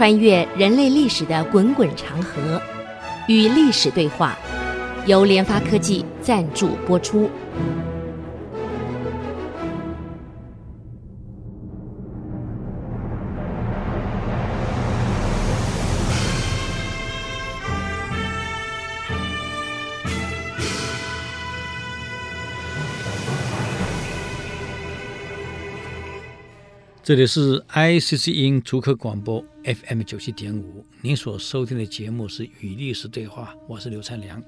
穿越人类历史的滚滚长河，与历史对话，由联发科技赞助播出。这里是 ICC 音竹科广播 FM 九七点五，您所收听的节目是《与历史对话》，我是刘灿良。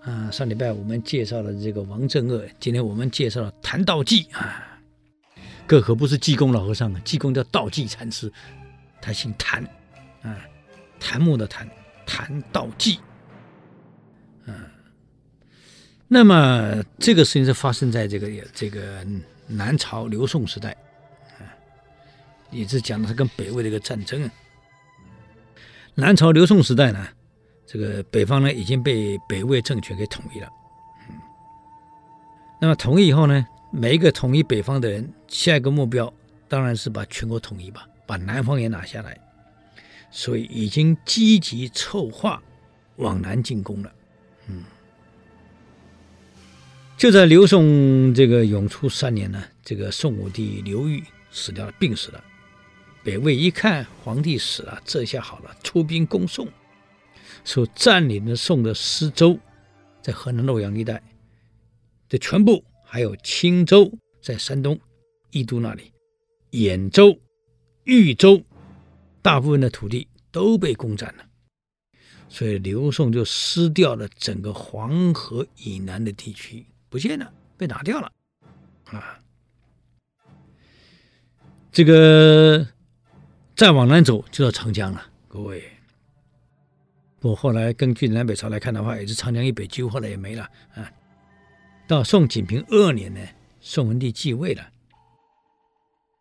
啊，上礼拜我们介绍了这个王正恶，今天我们介绍了谭道济啊，这可不是济公老和尚啊，济公叫道济禅师，他姓谭啊，檀木的谭，谭道济。嗯、那么这个事情是发生在这个这个南朝刘宋时代。也是讲的是跟北魏的一个战争啊。南朝刘宋时代呢，这个北方呢已经被北魏政权给统一了。那么统一以后呢，每一个统一北方的人，下一个目标当然是把全国统一吧，把南方也拿下来。所以已经积极筹划往南进攻了。嗯，就在刘宋这个永初三年呢，这个宋武帝刘裕死掉了，病死了。北魏一看皇帝死了，这下好了，出兵攻宋，说占领了宋的施州，在河南洛阳一带，这全部还有青州在山东义都那里，兖州、豫州，大部分的土地都被攻占了，所以刘宋就失掉了整个黄河以南的地区，不见了，被拿掉了，啊，这个。再往南走就到长江了，各位。我后来根据南北朝来看的话，也是长江以北，几乎后来也没了啊。到宋景平二年呢，宋文帝继位了，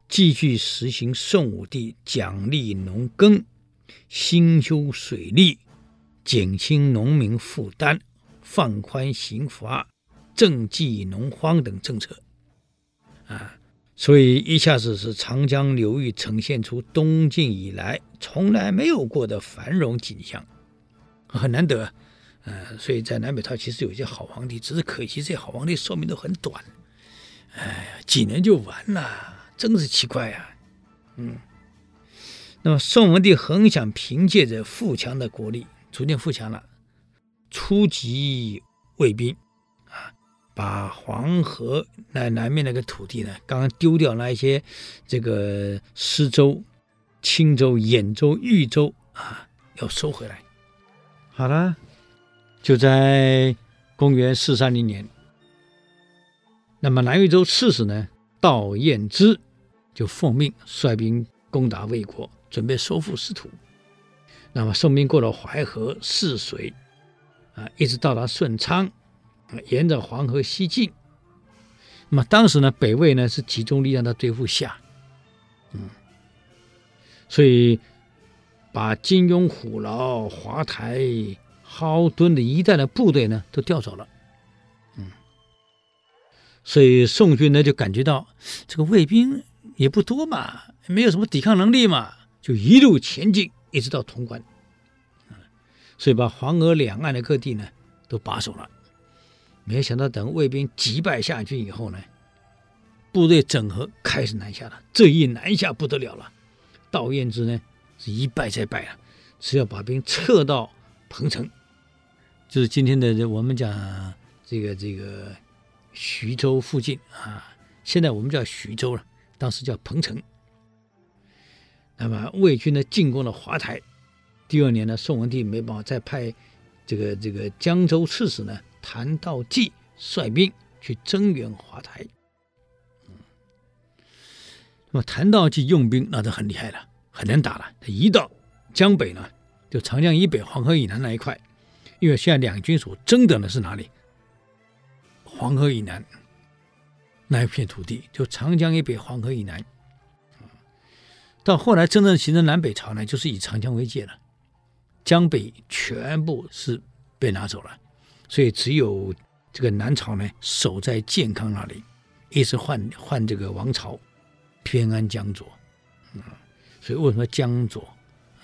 继续实行宋武帝奖励农耕、兴修水利、减轻农民负担、放宽刑罚、赈济农荒等政策啊。所以一下子是长江流域呈现出东晋以来从来没有过的繁荣景象，很难得。呃，所以在南北朝其实有一些好皇帝，只是可惜这些好皇帝寿命都很短，哎，几年就完了，真是奇怪啊。嗯，那么宋文帝很想凭借着富强的国力，逐渐富强了，出击魏兵。把黄河那南面那个土地呢，刚刚丢掉那一些这个施州、青州、兖州、豫州啊，要收回来。好了，就在公元四三零年，那么南豫州刺史呢，道彦之就奉命率兵攻打魏国，准备收复失土。那么宋兵过了淮河、泗水啊，一直到达顺昌。沿着黄河西进，那么当时呢，北魏呢是集中力量在对付夏，嗯，所以把金庸、虎牢、华台、蒿墩的一带的部队呢都调走了，嗯，所以宋军呢就感觉到这个卫兵也不多嘛，没有什么抵抗能力嘛，就一路前进，一直到潼关，嗯，所以把黄河两岸的各地呢都把守了。没想到，等魏兵击败夏军以后呢，部队整合开始南下了。这一南下不得了了，道彦之呢是一败再败了，只要把兵撤到彭城，就是今天的这我们讲这个这个徐州附近啊，现在我们叫徐州了，当时叫彭城。那么魏军呢进攻了华台，第二年呢，宋文帝没办法再派这个这个江州刺史呢。谭道济率兵去增援华台，那么谭道济用兵那就很厉害了，很难打了。他一到江北呢，就长江以北、黄河以南那一块，因为现在两军所争夺的是哪里？黄河以南那一片土地，就长江以北、黄河以南。到后来真正形成南北朝呢，就是以长江为界了，江北全部是被拿走了。所以只有这个南朝呢，守在建康那里，一直换换这个王朝，偏安江左，嗯，所以为什么江左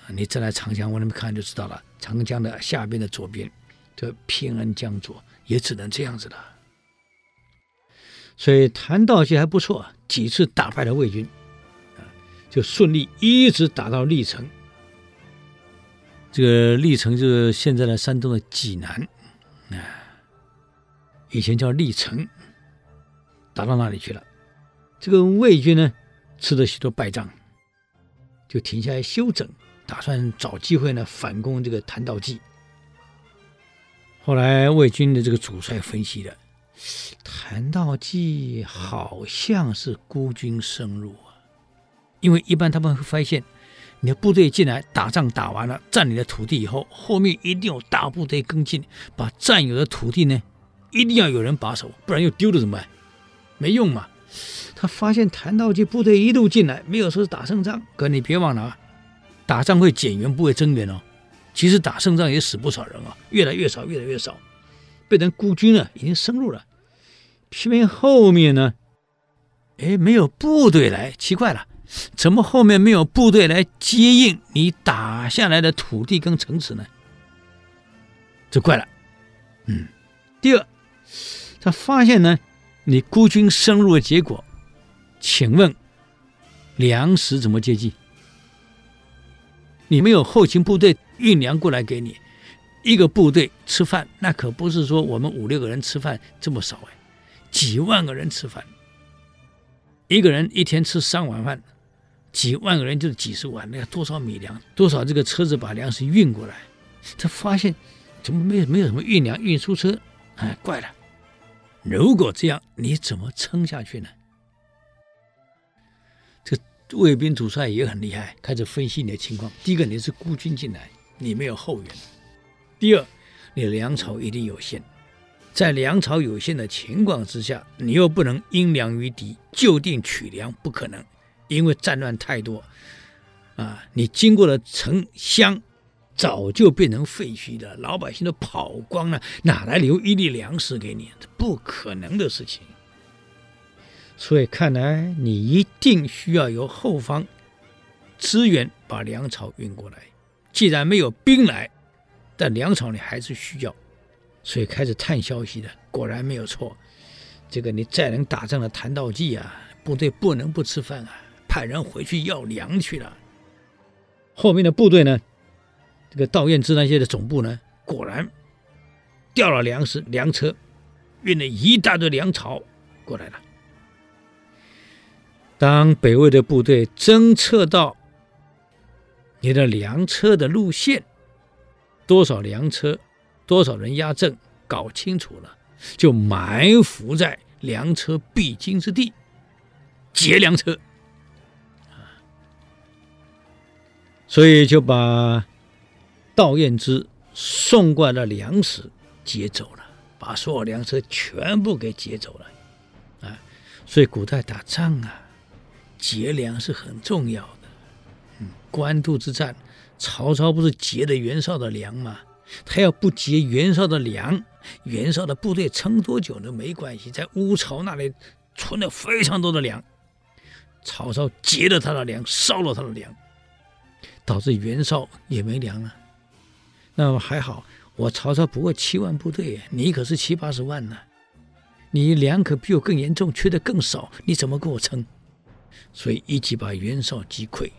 你站在长江，我那边看就知道了。长江的下边的左边，这偏安江左，也只能这样子了。所以谭道济还不错，几次打败了魏军，啊，就顺利一直打到历城。这个历城就是现在的山东的济南，啊，以前叫历城，打到那里去了。这个魏军呢，吃了许多败仗，就停下来休整，打算找机会呢反攻这个谭道济。后来魏军的这个主帅分析了。谭道济好像是孤军深入啊，因为一般他们会发现，你的部队进来打仗打完了，占领了土地以后，后面一定有大部队跟进，把占有的土地呢，一定要有人把守，不然又丢了怎么办？没用嘛。他发现谭道济部队一路进来，没有说是打胜仗，可你别忘了啊，打仗会减员，不会增员哦。其实打胜仗也死不少人啊，越来越少，越来越少。被人孤军了，已经深入了。偏偏后面呢，哎，没有部队来，奇怪了，怎么后面没有部队来接应你打下来的土地跟城池呢？这怪了。嗯，第二，他发现呢，你孤军深入的结果，请问粮食怎么接济？你没有后勤部队运粮过来给你。一个部队吃饭，那可不是说我们五六个人吃饭这么少哎，几万个人吃饭，一个人一天吃三碗饭，几万个人就是几十万，那要多少米粮？多少这个车子把粮食运过来？他发现怎么没有没有什么运粮运输车？哎，怪了！如果这样，你怎么撑下去呢？这卫兵主帅也很厉害，开始分析你的情况。第一个，你是孤军进来，你没有后援。第二，你粮草一定有限，在粮草有限的情况之下，你又不能因粮于敌，就地取粮，不可能，因为战乱太多，啊，你经过的城乡早就变成废墟了，老百姓都跑光了，哪来留一粒粮食给你？这不可能的事情。所以看来你一定需要由后方支援把粮草运过来。既然没有兵来。但粮草你还是需要，所以开始探消息的，果然没有错。这个你再能打仗的谭道济啊，部队不能不吃饭啊，派人回去要粮去了。后面的部队呢，这个道彦之那些的总部呢，果然调了粮食，粮车运了一大堆粮草过来了。当北魏的部队侦测到你的粮车的路线，多少粮车，多少人压阵，搞清楚了，就埋伏在粮车必经之地，劫粮车，所以就把道彦之送过来的粮食劫走了，把所有粮车全部给劫走了，啊，所以古代打仗啊，劫粮是很重要的，嗯，官渡之战。曹操不是劫了袁绍的粮吗？他要不劫袁绍的粮，袁绍的部队撑多久都没关系。在乌巢那里存了非常多的粮，曹操劫了他的粮，烧了他的粮，导致袁绍也没粮了。那么还好，我曹操不过七万部队，你可是七八十万呢，你粮可比我更严重，缺的更少，你怎么给我撑？所以一起把袁绍击溃，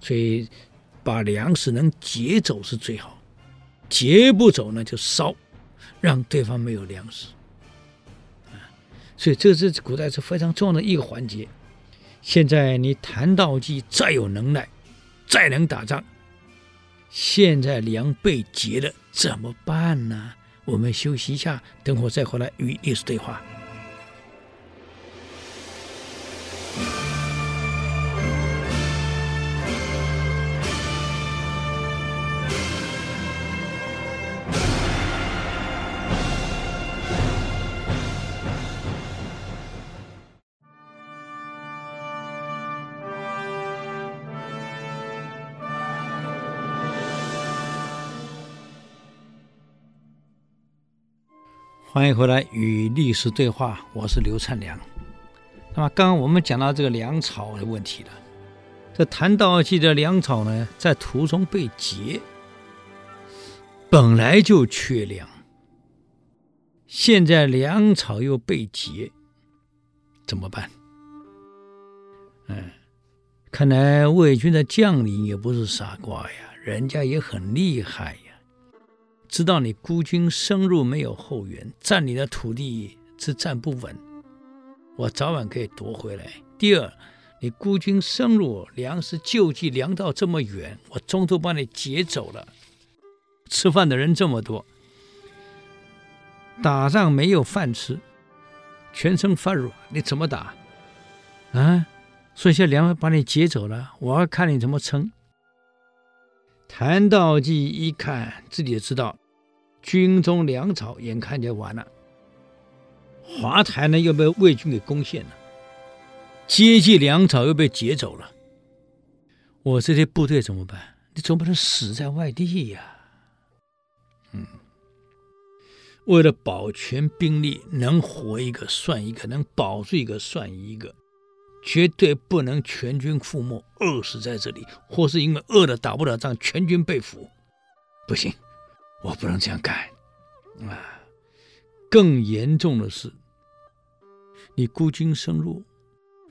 所以。把粮食能劫走是最好，劫不走呢就烧，让对方没有粮食。啊，所以这是古代是非常重要的一个环节。现在你谭道济再有能耐，再能打仗，现在粮被劫了怎么办呢？我们休息一下，等会再回来与历史对话。欢迎回来与历史对话，我是刘灿良。那么刚刚我们讲到这个粮草的问题了，这谭道济的粮草呢，在途中被劫，本来就缺粮，现在粮草又被劫，怎么办？嗯，看来魏军的将领也不是傻瓜呀，人家也很厉害，知道你孤军深入没有后援，占你的土地是站不稳，我早晚可以夺回来。第二。你孤军深入，粮食救济粮道这么远，我中途把你劫走了。吃饭的人这么多，打仗没有饭吃，全身发软，你怎么打？啊！所以现在粮食把你劫走了，我要看你怎么撑。谭道济一看自己也知道，军中粮草眼看就完了，华台呢又被魏军给攻陷了。接济粮草又被劫走了，我这些部队怎么办？你总不能死在外地呀！嗯，为了保全兵力，能活一个算一个，能保住一个算一个，绝对不能全军覆没，饿死在这里，或是因为饿了打不了仗，全军被俘。不行，我不能这样干啊！更严重的是，你孤军深入。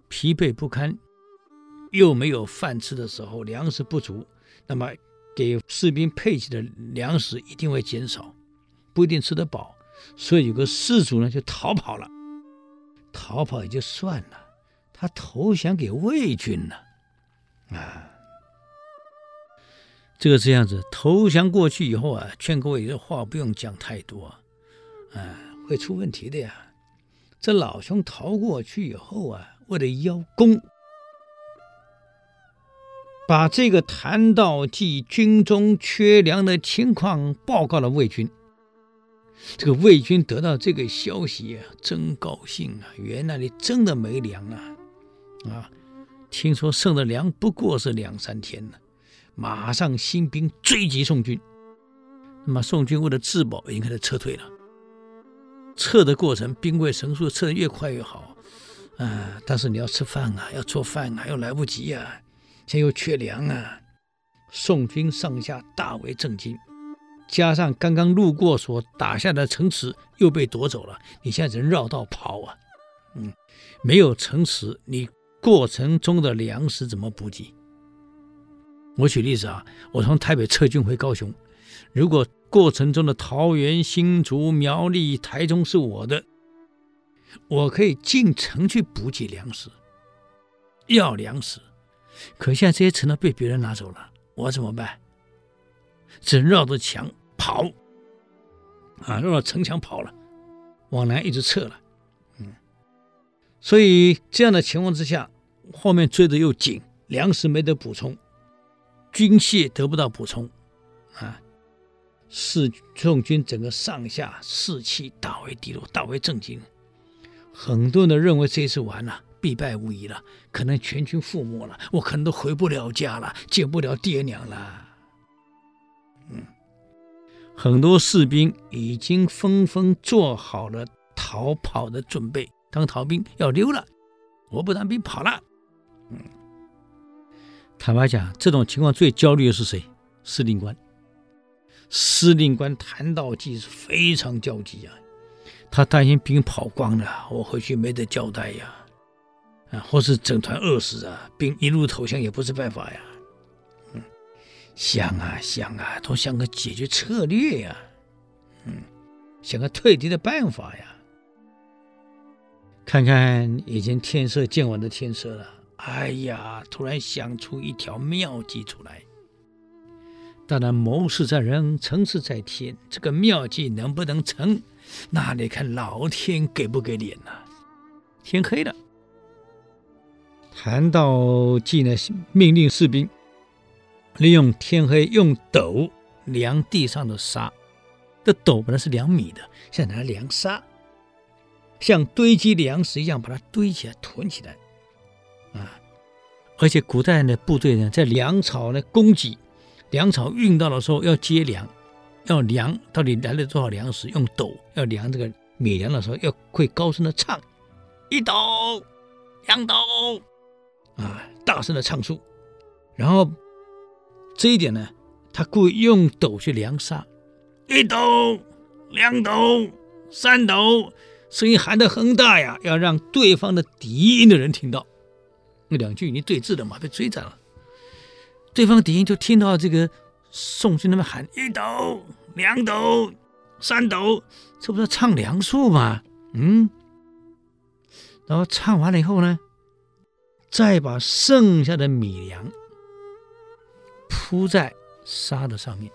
疲惫不堪，又没有饭吃的时候，粮食不足，那么给士兵配给的粮食一定会减少，不一定吃得饱。所以有个士卒呢就逃跑了，逃跑也就算了，他投降给魏军了。啊，这个这样子投降过去以后啊，劝各位这话不用讲太多，啊，会出问题的呀。这老兄逃过去以后啊。为了邀功，把这个谭道济军中缺粮的情况报告了魏军。这个魏军得到这个消息啊，真高兴啊！原来你真的没粮啊！啊，听说剩的粮不过是两三天呢，马上兴兵追击宋军。那么宋军为了自保，已经开始撤退了。撤的过程，兵贵神速，撤得越快越好。啊！但是你要吃饭啊，要做饭啊，又来不及啊，现在又缺粮啊！宋军上下大为震惊，加上刚刚路过所打下的城池又被夺走了，你现在人绕道跑啊！嗯，没有城池，你过程中的粮食怎么补给？我举例子啊，我从台北撤军回高雄，如果过程中的桃园、新竹、苗栗、台中是我的。我可以进城去补给粮食，要粮食，可现在这些城都被别人拿走了，我怎么办？只能绕着墙跑，啊，绕着城墙跑了，往南一直撤了，嗯，所以这样的情况之下，后面追的又紧，粮食没得补充，军械得不到补充，啊，是宋军整个上下士气大为低落，大为震惊。很多人认为这次完了，必败无疑了，可能全军覆没了，我可能都回不了家了，见不了爹娘了。嗯，很多士兵已经纷纷做好了逃跑的准备，当逃兵要溜了，我不当兵跑了。嗯，坦白讲，这种情况最焦虑的是谁？司令官，司令官谭道济是非常焦急啊。他担心兵跑光了，我回去没得交代呀，啊，或是整团饿死啊，兵一路投降也不是办法呀。嗯，想啊想啊，都想个解决策略呀，嗯，想个退敌的办法呀。看看已经天色渐晚的天色了，哎呀，突然想出一条妙计出来。当然，谋事在人，成事在天，这个妙计能不能成？那得看老天给不给脸呢？天黑了，谭道济呢命令士兵利用天黑，用斗量地上的沙。这斗本来是量米的，现在拿来量沙，像堆积粮食一样把它堆起来、囤起来。而且古代的部队呢，在粮草呢供给、粮草运到的时候要接粮。要量到底来了多少粮食，用斗要量这个米粮的时候，要会高声的唱，一斗，两斗，啊，大声的唱出，然后这一点呢，他故意用斗去量沙，一斗、两斗、三斗，声音喊得很大呀，要让对方的敌营的人听到。那两军已经对峙了嘛，被追斩了。对方敌营就听到这个宋军那边喊一斗、两斗、三斗，这不是唱粮数吗？嗯。然后唱完了以后呢，再把剩下的米粮铺在沙的上面，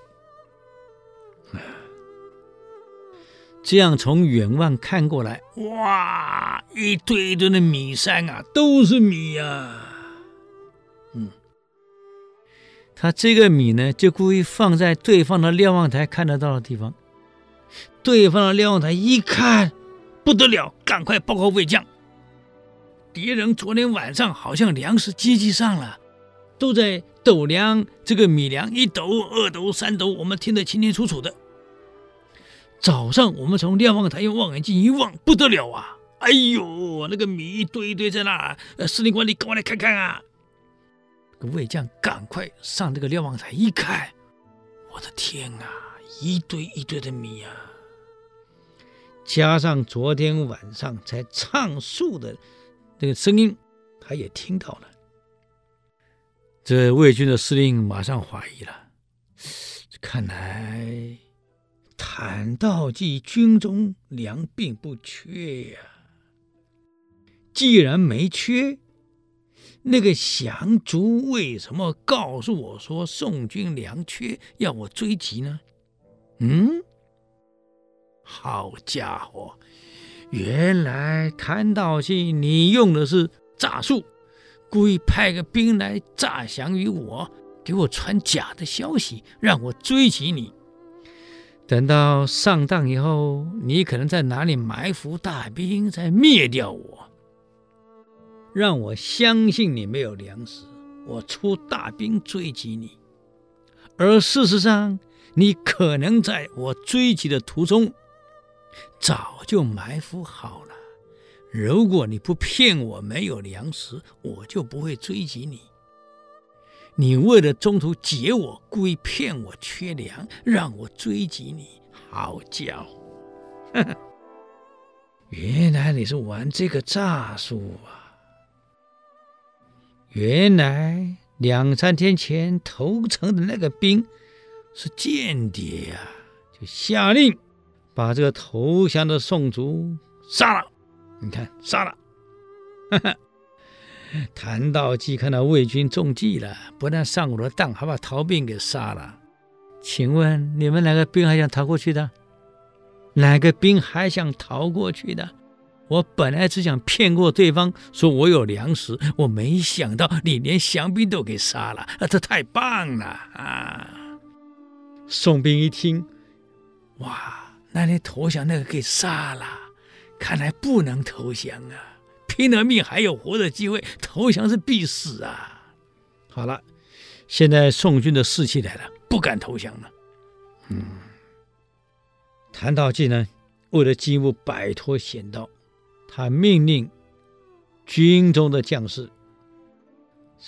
这样从远望看过来，哇，一堆堆的米山啊，都是米呀，嗯，他这个米呢，就故意放在对方的瞭望台看得到的地方。对方的瞭望台一看，不得了，赶快报告魏将。敌人昨天晚上好像粮食接济上了，都在斗量这个米粮，一斗、二斗、三斗，我们听得清清楚楚的。早上我们从瞭望台用望远镜一望，不得了啊！哎呦，那个米一堆一堆在那，呃，司令官你赶快来看看啊！这个魏将赶快上这个瞭望台一看，我的天啊，一堆一堆的米啊！加上昨天晚上才唱数的。这个声音，他也听到了。这魏军的司令马上怀疑了，看来谭道济军中粮并不缺呀。既然没缺，那个降卒为什么告诉我说宋军粮缺，要我追击呢？嗯，好家伙！原来谭道济，你用的是诈术，故意派个兵来诈降于我，给我传假的消息，让我追击你。等到上当以后，你可能在哪里埋伏大兵，再灭掉我，让我相信你没有粮食，我出大兵追击你。而事实上，你可能在我追击的途中。早就埋伏好了。如果你不骗我没有粮食，我就不会追击你。你为了中途劫我，故意骗我缺粮，让我追击你。好家伙，原来你是玩这个诈术啊！原来两三天前投诚的那个兵是间谍啊！就下令。把这个投降的宋卒杀了，你看杀了。哈哈，谭道济看到魏军中计了，不但上我的当，还把逃兵给杀了。请问你们哪个兵还想逃过去的？哪个兵还想逃过去的？我本来只想骗过对方，说我有粮食，我没想到你连降兵都给杀了，啊，这太棒了啊！宋兵一听，哇！那你投降那个给杀了，看来不能投降啊！拼了命还有活的机会，投降是必死啊！好了，现在宋军的士气来了，不敢投降了。嗯，谭道济呢，为了进一步摆脱险道，他命令军中的将士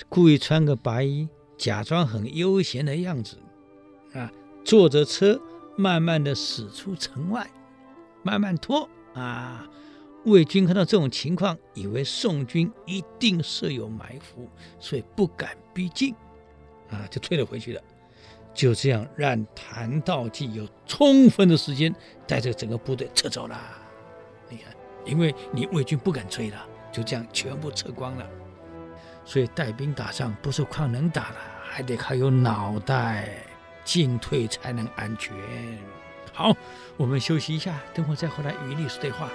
故意穿个白衣，假装很悠闲的样子，啊，坐着车。慢慢的驶出城外，慢慢拖啊！魏军看到这种情况，以为宋军一定设有埋伏，所以不敢逼近，啊，就退了回去了。就这样，让谭道济有充分的时间带着整个部队撤走了。你看，因为你魏军不敢追了，就这样全部撤光了。所以带兵打仗不是靠能打的，还得靠有脑袋。进退才能安全。好，我们休息一下，等会再回来与历史对话。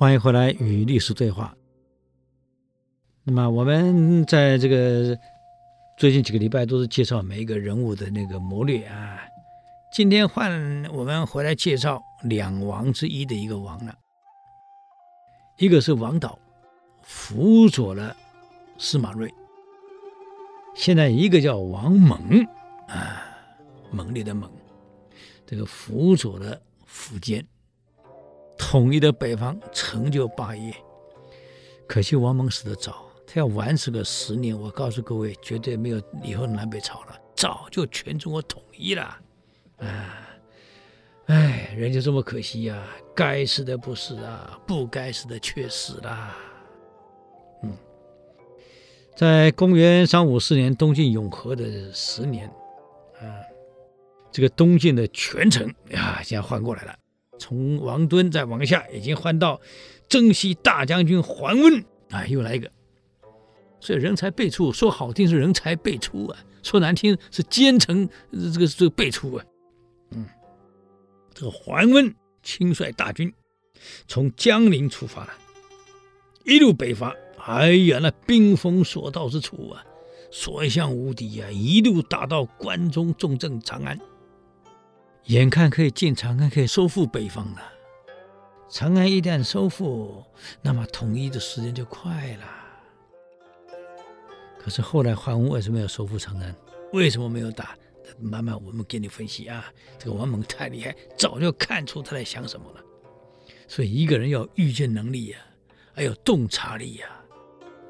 欢迎回来与历史对话。那么我们在这个最近几个礼拜都是介绍每一个人物的那个谋略啊。今天换我们回来介绍两王之一的一个王了，一个是王导，辅佐了司马睿。现在一个叫王猛啊，猛烈的猛，这个辅佐了苻坚。统一的北方，成就霸业。可惜王猛死得早，他要晚死个十年，我告诉各位，绝对没有以后南北朝了，早就全中国统一了。啊，哎，人就这么可惜呀、该死的不死啊，不该死的却死了。嗯，在公元三五四年，东晋永和的十年，啊，这个东晋的权臣呀，现在换过来了。从王敦再往下，已经换到征西大将军桓温啊，又来一个。所以人才辈出，说好听是人才辈出啊，说难听是奸臣这个这个辈出啊。嗯，这个桓温亲率大军从江陵出发了，一路北伐。哎呀，那兵锋所到之处啊，所向无敌啊，一路打到关中重镇长安。眼看可以进长安，可以收复北方了。长安一旦收复，那么统一的时间就快了。可是后来桓温为什么要收复长安？为什么没有打？慢慢我们给你分析啊。这个王猛太厉害，早就看出他在想什么了。所以一个人要预见能力呀、还有洞察力呀、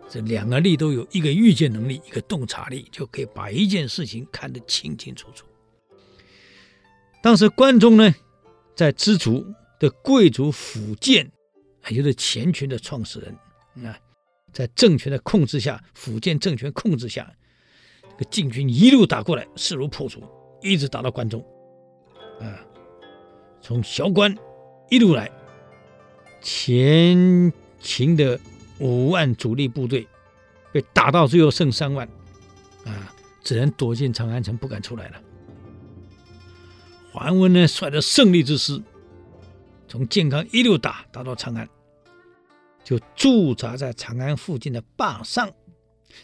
这两个力都有，一个预见能力，一个洞察力，就可以把一件事情看得清清楚楚。当时关中呢，在知足的贵族苻建，也就是钱群的创始人啊，在政权的控制下，苻建政权控制下，这个晋军一路打过来，势如破竹，一直打到关中，啊，从崤关一路来，前秦的五万主力部队被打到最后剩三万，啊，只能躲进长安城，不敢出来了。桓温呢，率着胜利之师，从建康一路打打到长安，就驻扎在长安附近的灞上。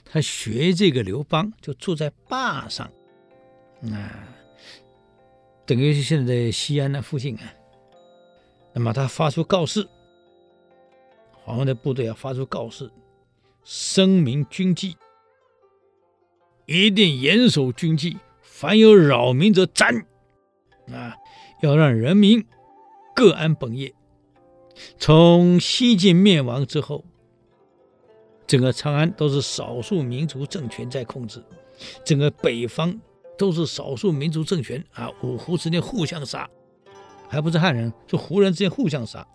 他学这个刘邦，就住在灞上，啊，等于是现在西安那附近啊。那么他发出告示，桓温的部队要发出告示，声明军纪，一定严守军纪，凡有扰民者斩。啊，要让人民各安本业。从西晋灭亡之后，整个长安都是少数民族政权在控制，整个北方都是少数民族政权啊，五胡之间互相杀，还不是汉人，是胡人之间互相杀。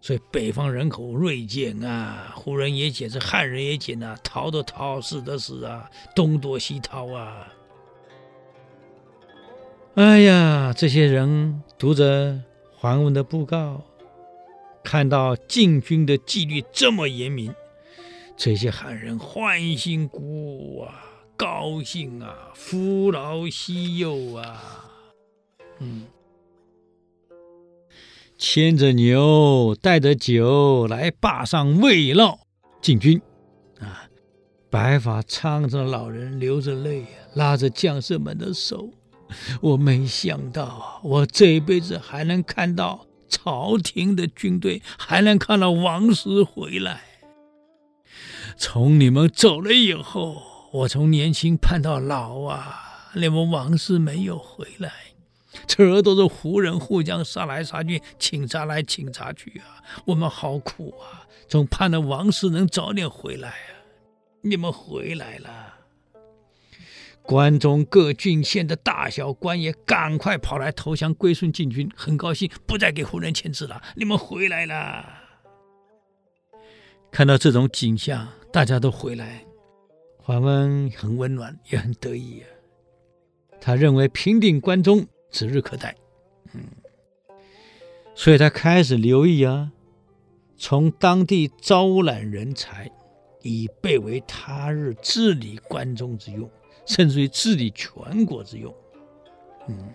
所以北方人口锐减啊，胡人也减，是汉人也减啊，逃的逃，死的死啊，东躲西逃啊。哎呀，这些人读着桓温的布告，看到晋军的纪律这么严明，这些汉人欢欣鼓舞啊，高兴啊，扶老携幼啊，嗯，牵着牛，带着酒来坝上慰劳晋军。啊，白发苍苍的老人流着泪，拉着将士们的手。我没想到，我这一辈子还能看到朝廷的军队，还能看到王师回来。从你们走了以后，我从年轻盼到老啊，你们王师没有回来，这儿都是胡人互相杀来杀去，请杀来请杀去啊，我们好苦啊，总盼着王师能早点回来啊。你们回来了。关中各郡县的大小官也赶快跑来投降归顺晋军，很高兴，不再给胡人牵制了。你们回来了。看到这种景象，大家都回来，桓温很温暖，也很得意啊。他认为平定关中指日可待，嗯，所以他开始留意啊，从当地招揽人才，以备为他日治理关中之用。甚至于治理全国之用，嗯，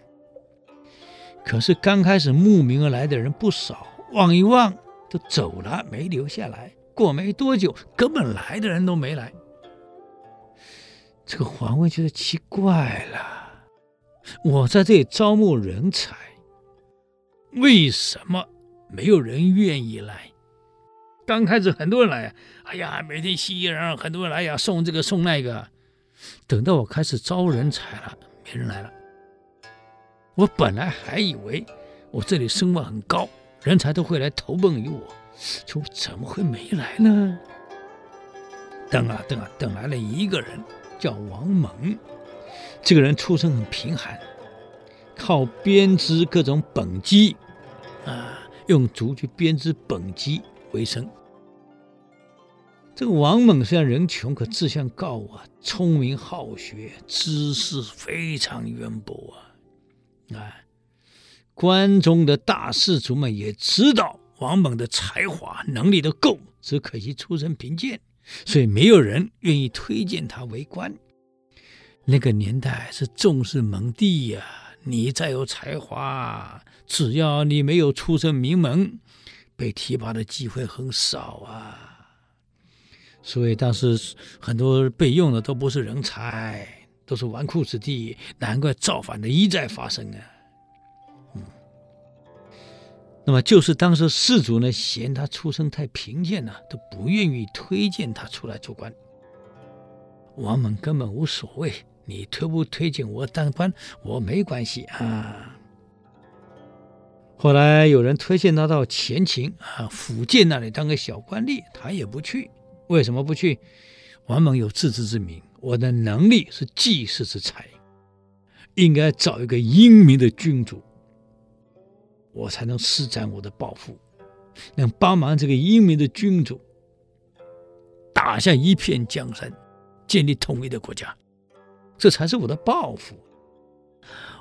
可是刚开始慕名而来的人不少，望一望，都走了，没留下来。过没多久，根本来的人都没来。这个皇位觉得奇怪了，我在这里招募人才，为什么没有人愿意来？刚开始很多人来，哎呀，每天熙熙攘攘，很多人来呀，送这个送那个。等到我开始招人才了，没人来了。我本来还以为我这里声望很高，人才都会来投奔于我，就怎么会没来呢？等啊等啊，等来了一个人，叫王猛。这个人出身很贫寒，靠编织各种本机，啊，用竹去编织本机为生。这个王猛虽然人穷，可志向高啊，聪明好学，知识非常渊博啊！啊，关中的大士族们也知道王猛的才华能力都够，只可惜出身贫贱，所以没有人愿意推荐他为官。那个年代是重视门第呀，你再有才华，只要你没有出身名门，被提拔的机会很少啊。所以当时很多被用的都不是人才，都是纨绔子弟，难怪造反的一再发生啊。嗯，那么就是当时士族呢嫌他出身太贫贱了，都不愿意推荐他出来做官。王猛根本无所谓，你推不推荐我当官，我没关系啊。后来有人推荐他到前秦啊，福建那里当个小官吏，他也不去。为什么不去？王猛有自知之明，我的能力是济世之才，应该找一个英明的君主，我才能施展我的抱负，能帮忙这个英明的君主打下一片江山，建立统一的国家，这才是我的抱负。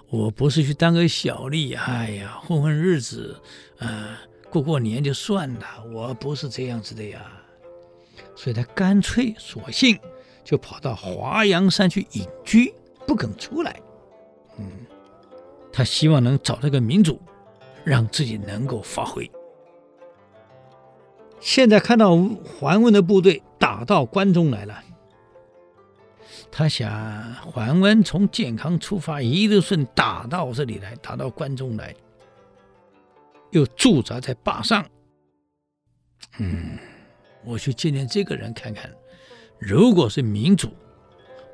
我不是去当个小吏，哎呀，混混日子，啊、呃，过过年就算了，我不是这样子的呀。所以他干脆索性就跑到华阳山去隐居，不肯出来。嗯，他希望能找到个明主，让自己能够发挥。现在看到桓温的部队打到关中来了，他想桓温从建康出发，一路顺打到这里来，打到关中来，又驻扎在灞上。嗯。我去见见这个人看看，如果是民主，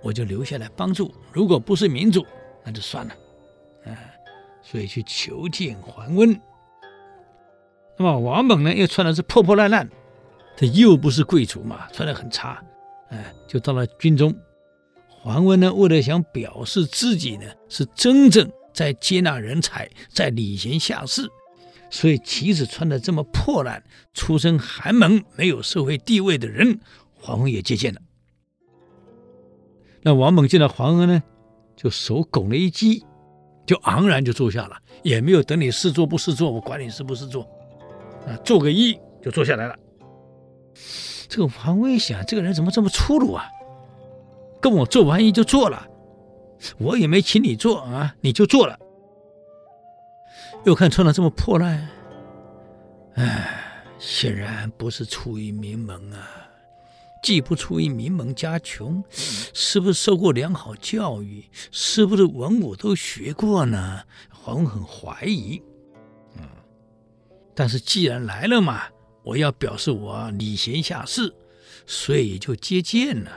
我就留下来帮助；如果不是民主，那就算了。啊，所以去求见桓温。那么王猛呢，又穿的是破破烂烂，他又不是贵族嘛，穿的很差，哎，就到了军中。桓温呢，为了想表示自己呢是真正在接纳人才，在礼贤下士。所以，即使穿的这么破烂，出身寒门、没有社会地位的人，桓温也接见了。那王猛见到桓温呢，就手拱了一击，就昂然就坐下了，也没有等你是坐不是坐，我管你是不是坐，啊，做个揖就坐下来了。这个桓温一想，这个人怎么这么粗鲁啊？跟我做完揖就坐了，我也没请你坐啊，你就坐了。又看穿了这么破烂，哎，显然不是出于名门啊！既不出于名门，家穷，是不是受过良好教育？是不是文武都学过呢？桓温很怀疑。嗯，但是既然来了嘛，我要表示我礼贤下士，所以就接见了。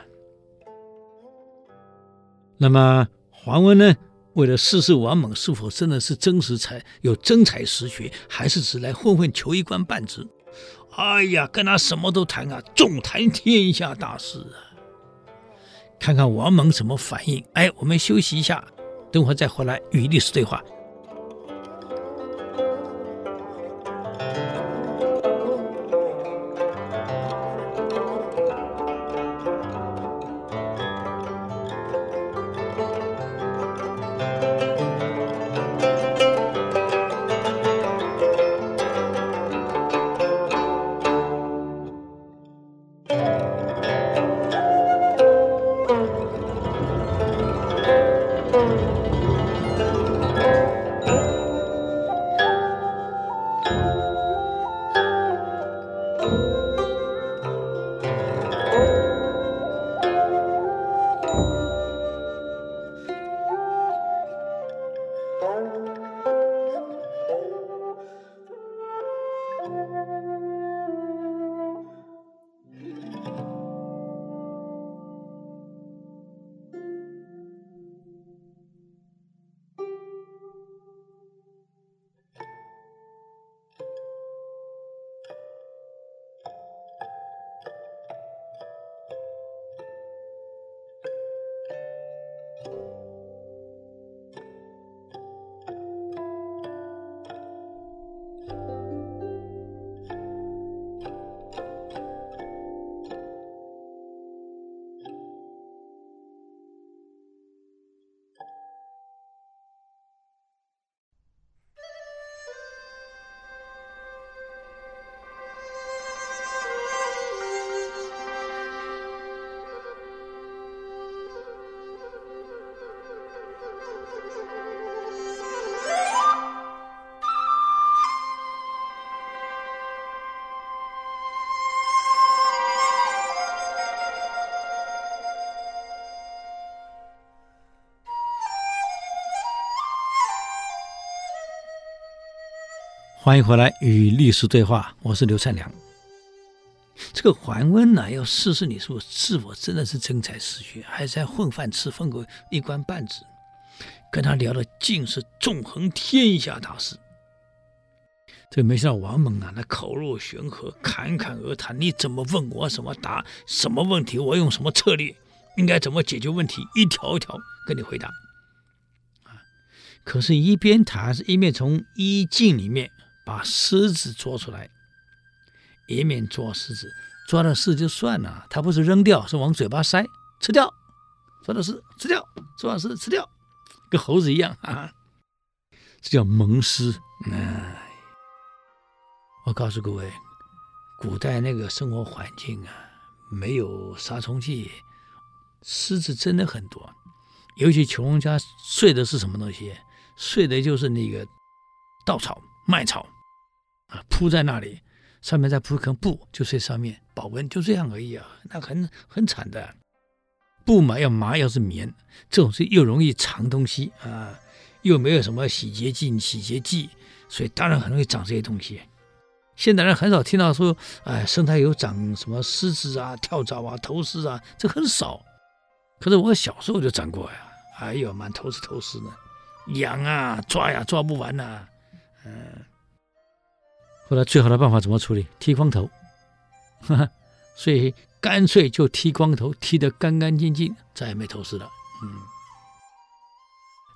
那么桓温呢？为了试试王猛是否真的是真实才有真才实学，还是只来混混求一官半职？哎呀，跟他什么都谈啊，总谈天下大事啊！看看王猛什么反应。哎，我们休息一下，等会再回来与历史对话。欢迎回来与历史对话，我是刘灿良。这个桓温呢，要试试你说是否真的是真才实学，还是在混饭吃，混个一官半职。跟他聊的尽是纵横天下大事。这没想到王猛啊，那口若悬河，侃侃而谈。你怎么问我什么答？什么问题我用什么策略？应该怎么解决问题？一条一条跟你回答。啊，可是，一边谈是一面从衣襟里面。把狮子捉出来，一面捉狮子，抓到狮就算了，他不是扔掉，是往嘴巴塞，吃掉，抓到狮吃掉，抓到狮吃掉，跟猴子一样啊，这叫蒙狮。哎，我告诉各位，古代那个生活环境啊，没有杀虫剂，狮子真的很多，尤其穷人家睡的是什么东西？睡的就是那个稻草。麦草啊，铺在那里，上面再铺一层布，就睡上面保温，就这样而已啊。那很很惨的，布嘛要麻，要是棉，这种是又容易藏东西啊，又没有什么洗洁剂、洗洁剂，所以当然很容易长这些东西。现代人很少听到说，哎，生态有长什么虱子啊、跳蚤啊、头虱啊，这很少。可是我小时候就长过呀，哎呦，满头是头虱呢，痒啊，抓呀抓不完呐、嗯，后来最好的办法怎么处理？剃光头，哈哈，所以干脆就剃光头，剃得干干净净，再也没头虱了。嗯，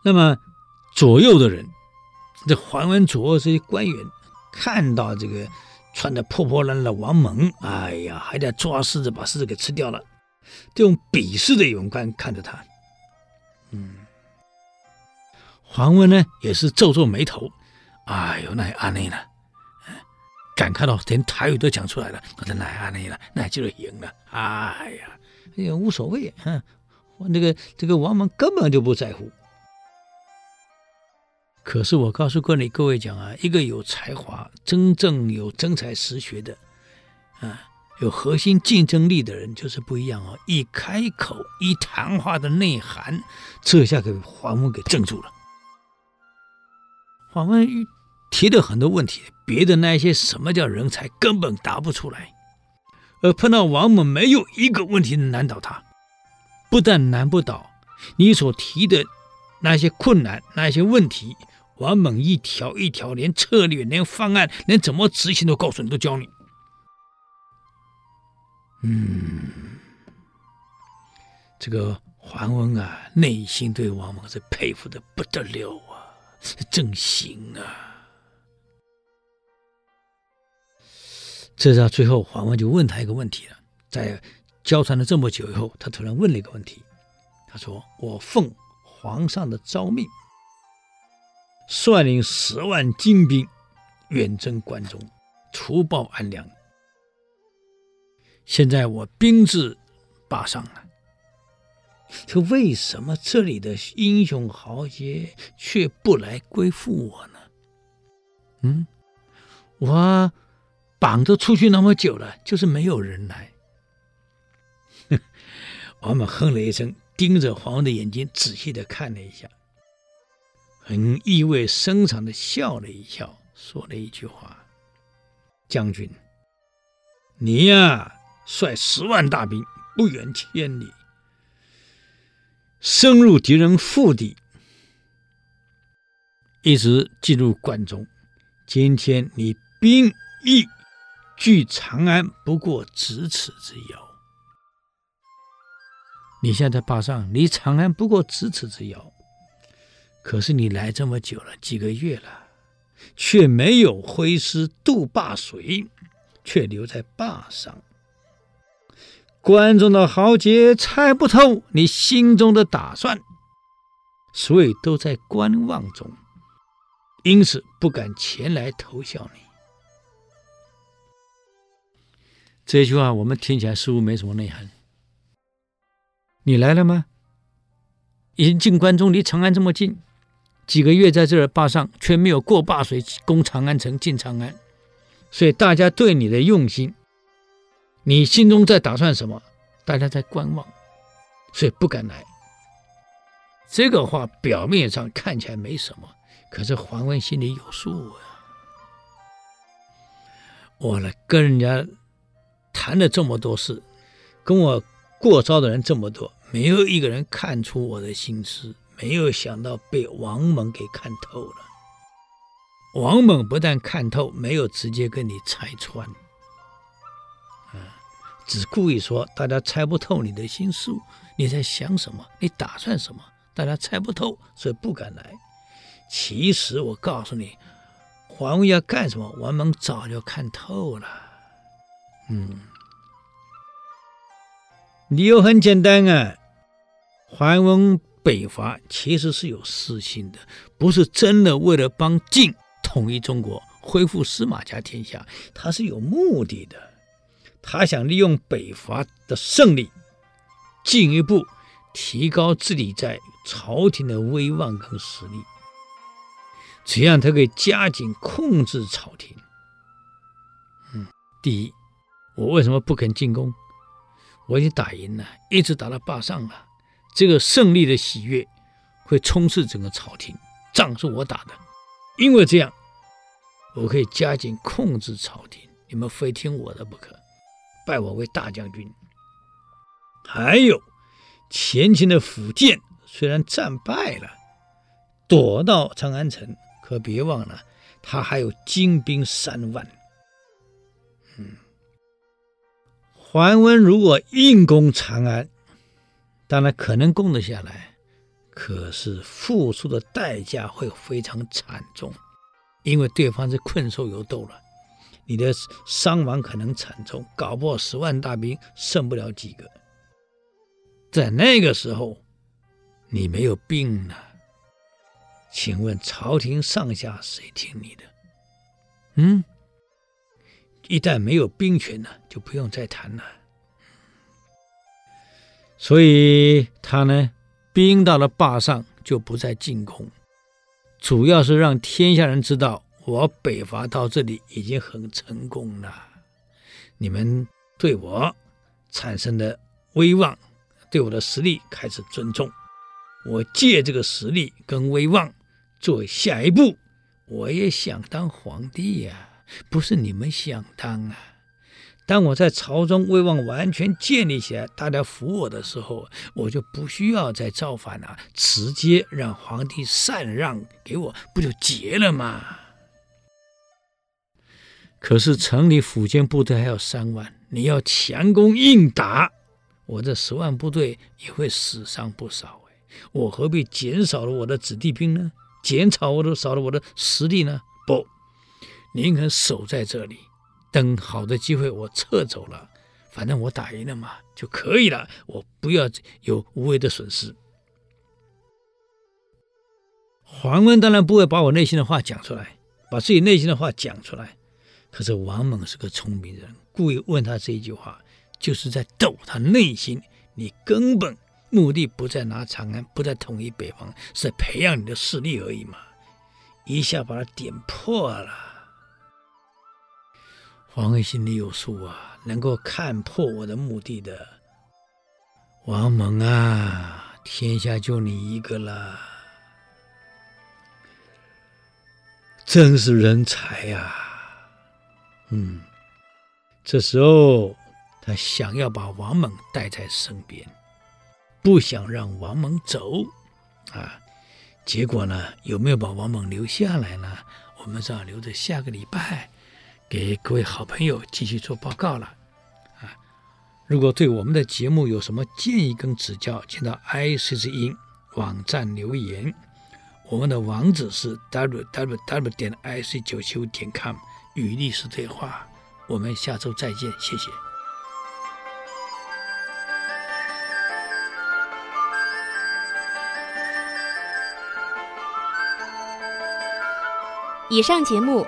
那么左右的人，这桓温左右这些官员看到这个穿得破破烂烂的王猛，哎呀，还在抓狮子，把狮子给吃掉了，就用鄙视的眼光看着他。嗯，桓温呢也是皱皱眉头。哎呦，那安内呢？感慨到连台语都讲出来了。我说那安内了，那就是赢了。哎呀，也无所谓。哼，那个这个王猛根本就不在乎。可是我告诉过你各位讲啊，一个有才华、真正有真才实学的，啊，有核心竞争力的人就是不一样哦。一开口，一谈话的内涵，这下给黄文给镇住了。桓温提了很多问题，别的那些什么叫人才根本答不出来，而碰到王猛没有一个问题能难倒他，不但难不倒，你所提的那些困难、那些问题，王猛一条一条，连策略、连方案、连怎么执行都告诉你，都教你。嗯，这个桓温啊，内心对王猛是佩服的不得了啊。真行啊！这到最后，桓温就问他一个问题了。在交谈了这么久以后，他突然问了一个问题。他说：“我奉皇上的诏命，率领十万精兵远征关中，除暴安良。现在我兵至灞上了。”可为什么这里的英雄豪杰却不来归附我呢？嗯，我绑着出去那么久了，就是没有人来。王莽哼了一声，盯着桓温的眼睛仔细的看了一下，很意味深长的笑了一笑，说了一句话：“将军，你呀，率十万大兵，不远千里。”深入敌人腹地，一直进入关中。今天你兵役距长安不过咫尺之遥。你现在坝上离长安不过咫尺之遥，可是你来这么久了，几个月了，却没有挥师渡灞水，却留在坝上。关中的豪杰猜不透你心中的打算，所以都在观望中，因此不敢前来投效你。这句话我们听起来似乎没什么内涵。你来了吗？已经进关中，离长安这么近，几个月在这儿坝上，却没有过灞水攻长安城，进长安，所以大家对你的用心。你心中在打算什么？大家在观望，所以不敢来。这个话表面上看起来没什么，可是桓温心里有数啊。我来跟人家谈了这么多事，跟我过招的人这么多，没有一个人看出我的心思，没有想到被王猛给看透了。王猛不但看透，没有直接跟你拆穿，啊，只故意说大家猜不透你的心思，你在想什么，你打算什么，大家猜不透，所以不敢来。其实我告诉你，桓温要干什么，王猛早就看透了。嗯，理由很简单啊，桓温北伐其实是有私心的，不是真的为了帮晋。统一中国，恢复司马家天下，他是有目的的。他想利用北伐的胜利，进一步提高自己在朝廷的威望跟实力。这样，他可以加紧控制朝廷。嗯，第一，我为什么不肯进攻？我已经打赢了，一直打到霸上了。这个胜利的喜悦会充斥整个朝廷。仗是我打的，因为这样。我可以加紧控制朝廷，你们非听我的不可，拜我为大将军。还有前秦的苻建虽然战败了，躲到长安城，可别忘了他还有精兵三万。嗯，桓温如果硬攻长安，当然可能攻得下来，可是付出的代价会非常惨重。因为对方是困兽犹斗了，你的伤亡可能惨重，搞不好十万大兵剩不了几个。在那个时候，你没有兵了，请问朝廷上下谁听你的？嗯，一旦没有兵权了，就不用再谈了。所以他呢，兵到了灞上就不再进攻。主要是让天下人知道，我北伐到这里已经很成功了。你们对我产生的威望，对我的实力开始尊重。我借这个实力跟威望，做下一步，我也想当皇帝呀，不是你们想当啊。当我在朝中威望完全建立起来，大家服我的时候，我就不需要再造反了，直接让皇帝禅让给我，不就结了吗？可是城里苻坚部队还有三万，你要强攻硬打，我这十万部队也会死伤不少哎，我何必减少了我的子弟兵呢？减少我都少了我的实力呢？不，宁可守在这里。等好的机会，我撤走了，反正我打赢了嘛，就可以了。我不要有无谓的损失。桓温当然不会把我内心的话讲出来，把自己内心的话讲出来。可是王猛是个聪明人，故意问他这一句话，就是在逗他内心。你根本目的不在拿长安，不在统一北方，是培养你的势力而已嘛。一下把他点破了。王恩心里有数啊，能够看破我的目的的，王猛啊，天下就你一个了，真是人才呀，嗯，这时候他想要把王猛带在身边，不想让王猛走啊。结果呢，有没有把王猛留下来呢？我们只好留着下个礼拜。给各位好朋友继续做报告了，啊！如果对我们的节目有什么建议跟指教，请到 IC 之音网站留言。我们的网址是 www 点 ic 九七五点 com，与历史对话。我们下周再见，谢谢。以上节目。